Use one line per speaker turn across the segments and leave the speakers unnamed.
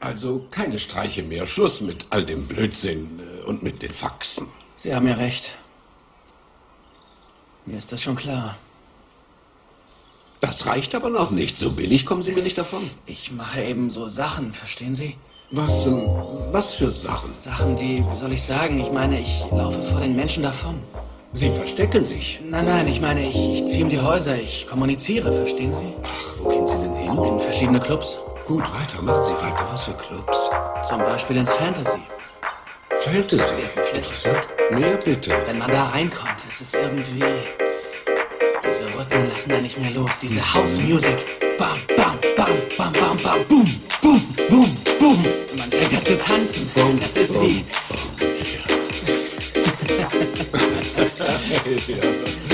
Also keine Streiche mehr. Schluss mit all dem Blödsinn äh, und mit den Faxen.
Sie haben ja recht. Mir ist das schon klar.
Das reicht aber noch nicht. So billig kommen Sie mir nicht davon.
Ich mache eben so Sachen, verstehen Sie?
Was, ähm, was für Sachen?
Sachen, die, wie soll ich sagen, ich meine, ich laufe vor den Menschen davon.
Sie verstecken sich.
Nein, nein, ich meine, ich, ich ziehe um die Häuser, ich kommuniziere, verstehen Sie?
Ach, wo gehen Sie denn hin?
In verschiedene Clubs.
Gut, weiter, machen Sie weiter. Was für Clubs?
Zum Beispiel ins Fantasy.
Fantasy. Interessant. Mehr bitte.
Wenn man da reinkommt, ist es irgendwie. Diese Rhythmen lassen da nicht mehr los. Diese House Music. Bam, bam, bam, bam, bam, bam, boom, boom, boom, boom. Und man fängt da zu tanzen. Das ist wie.
ja.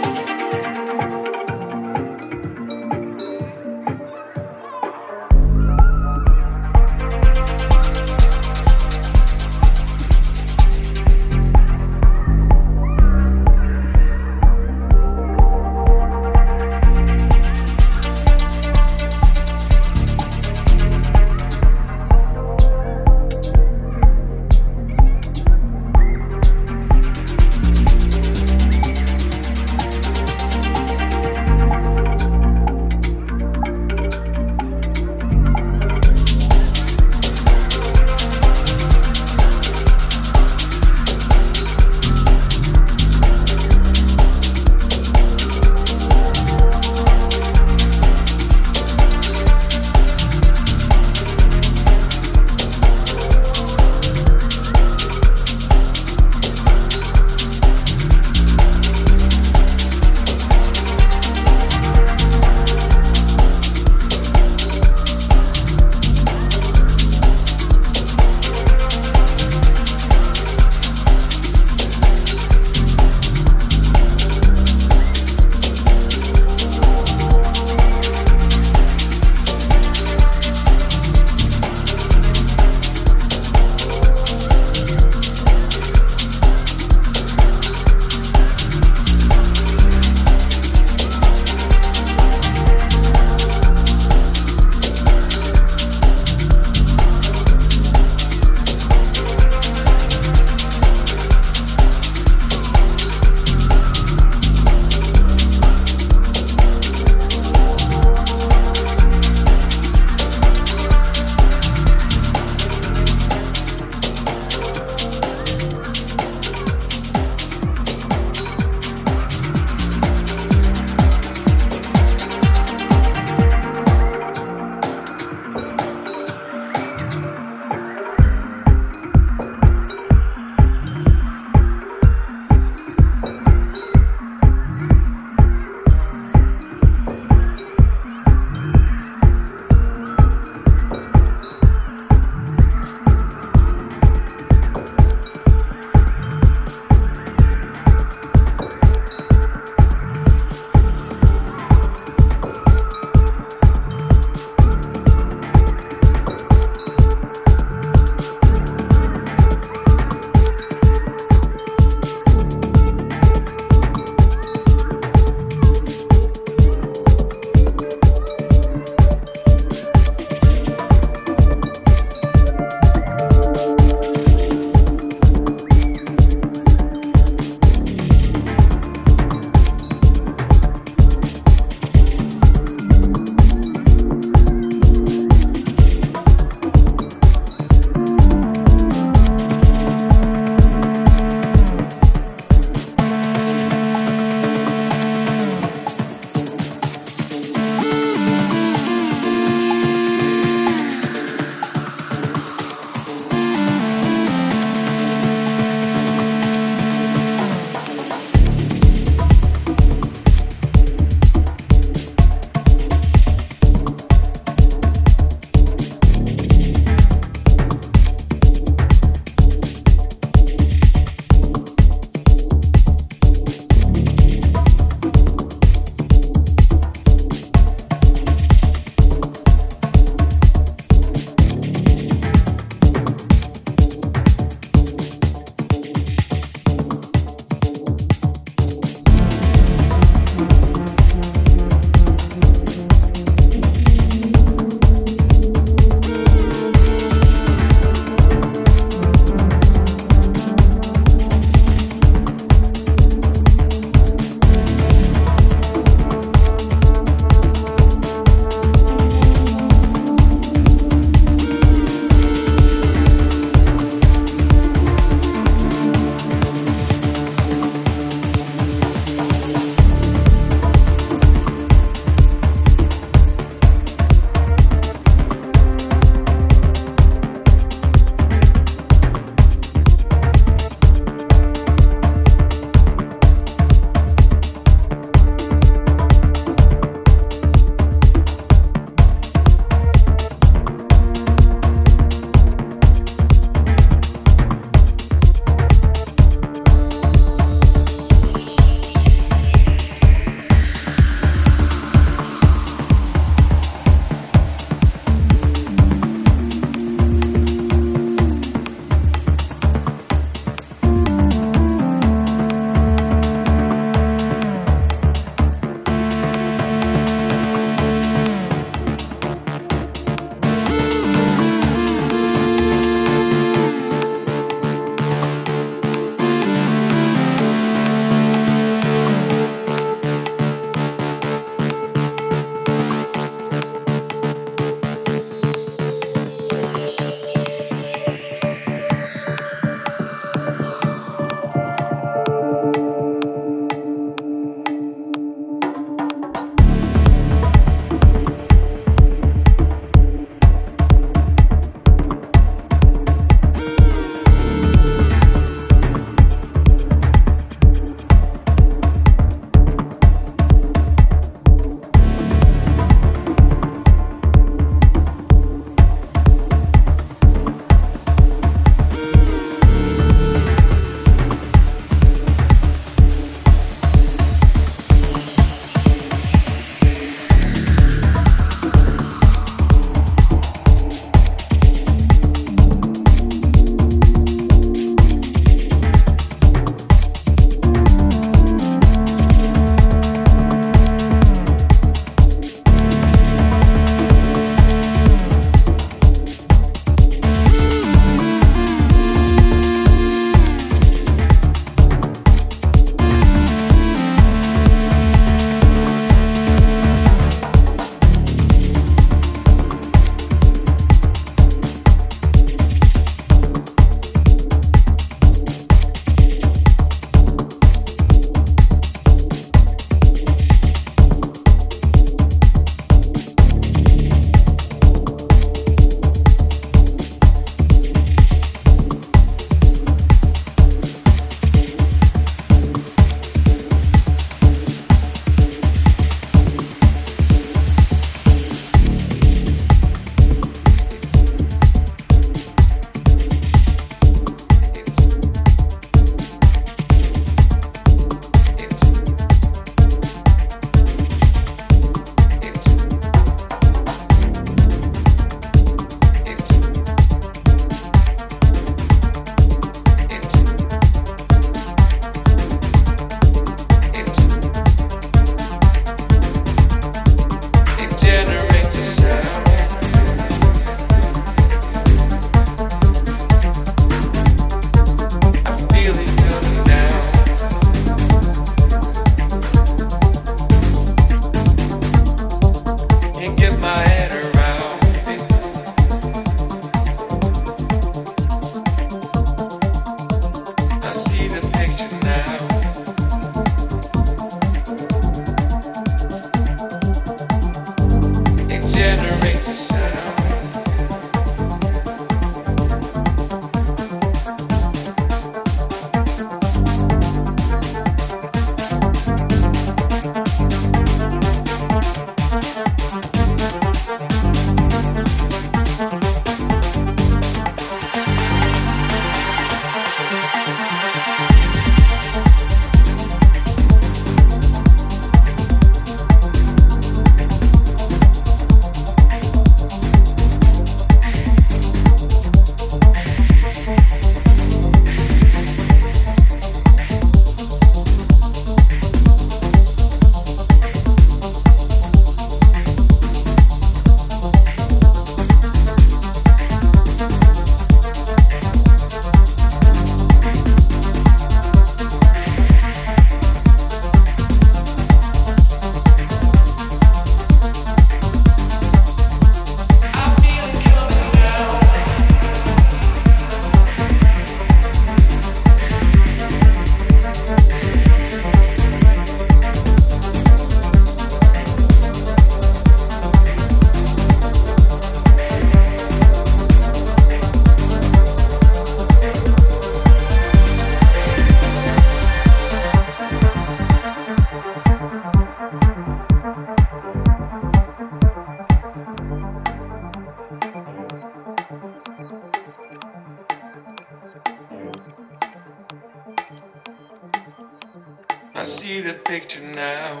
now.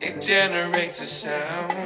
It generates a sound.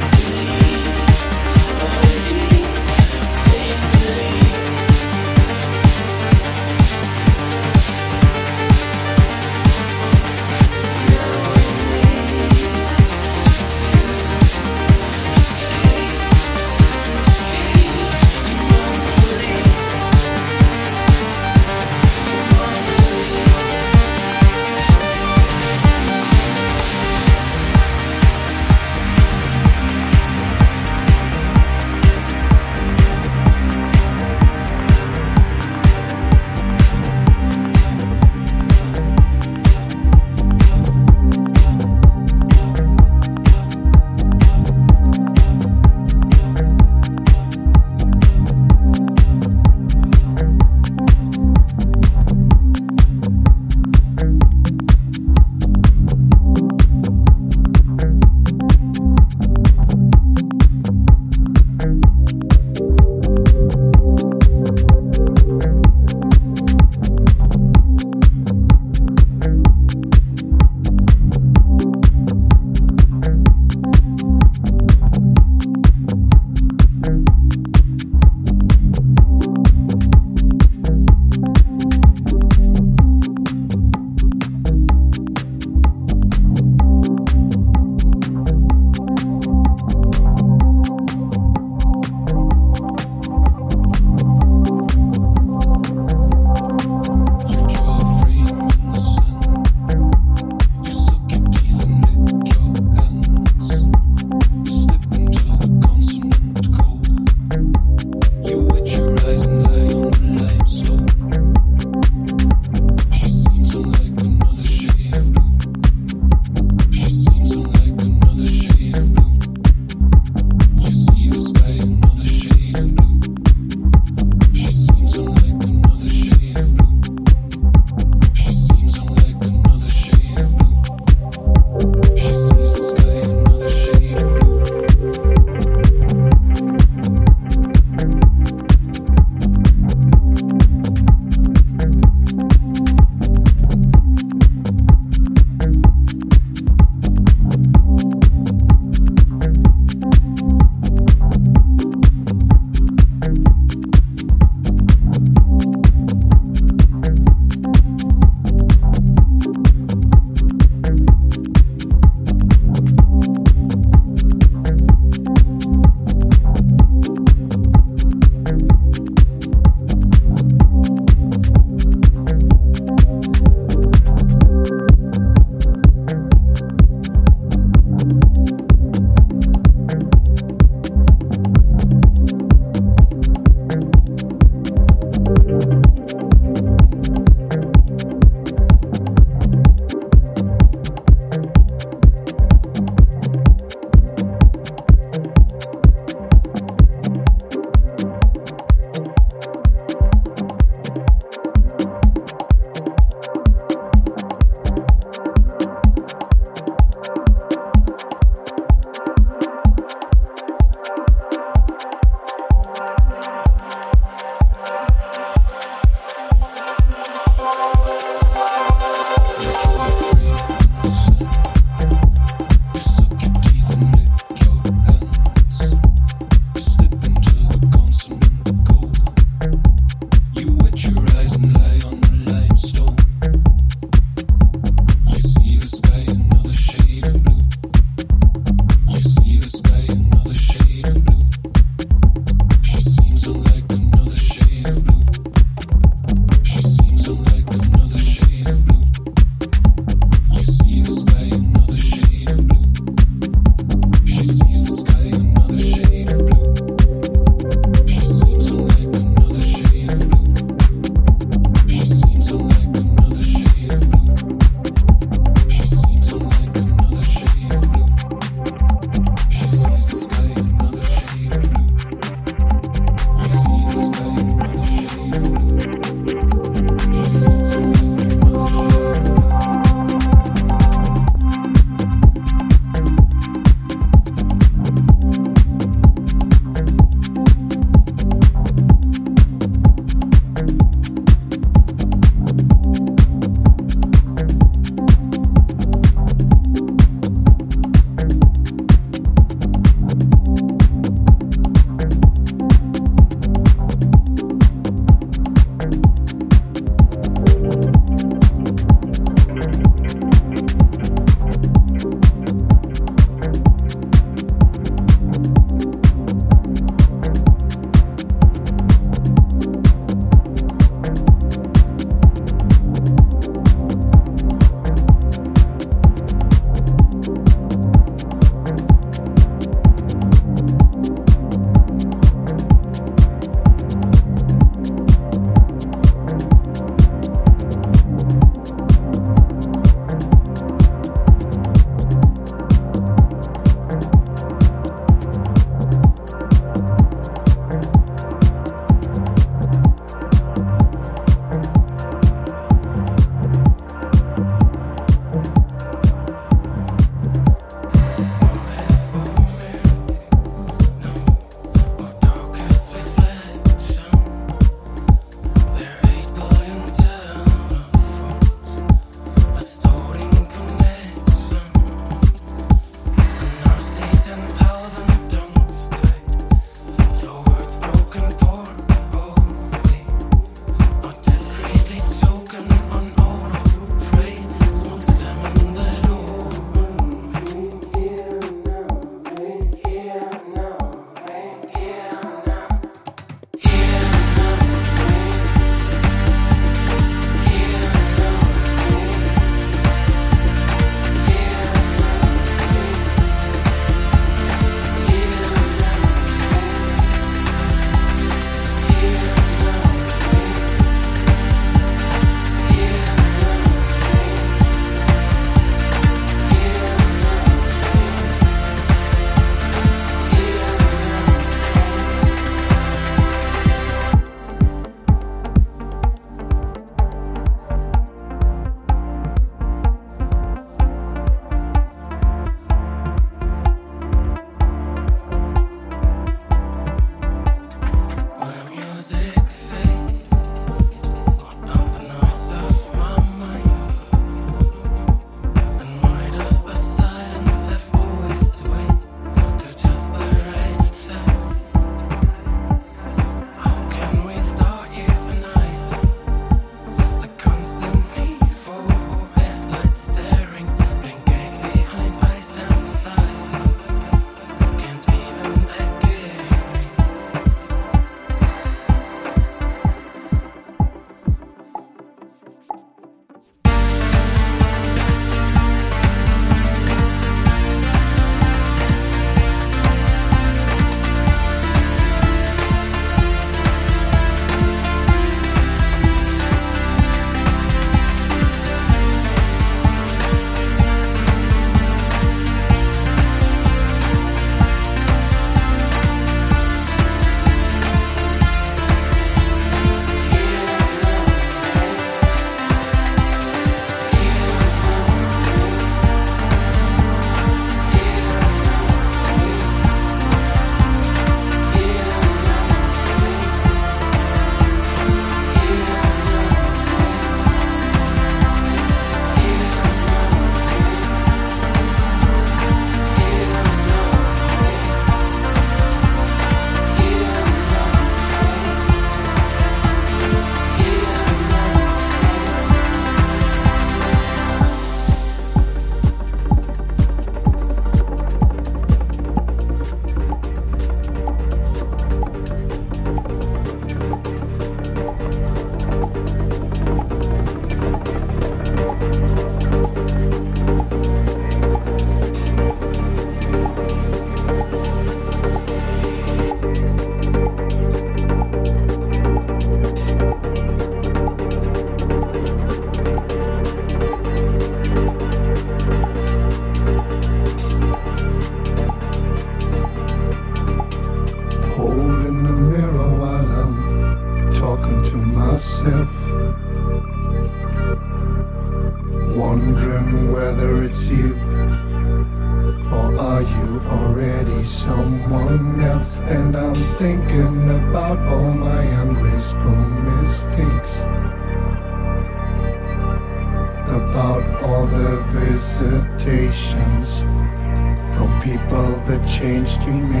People that changed you, made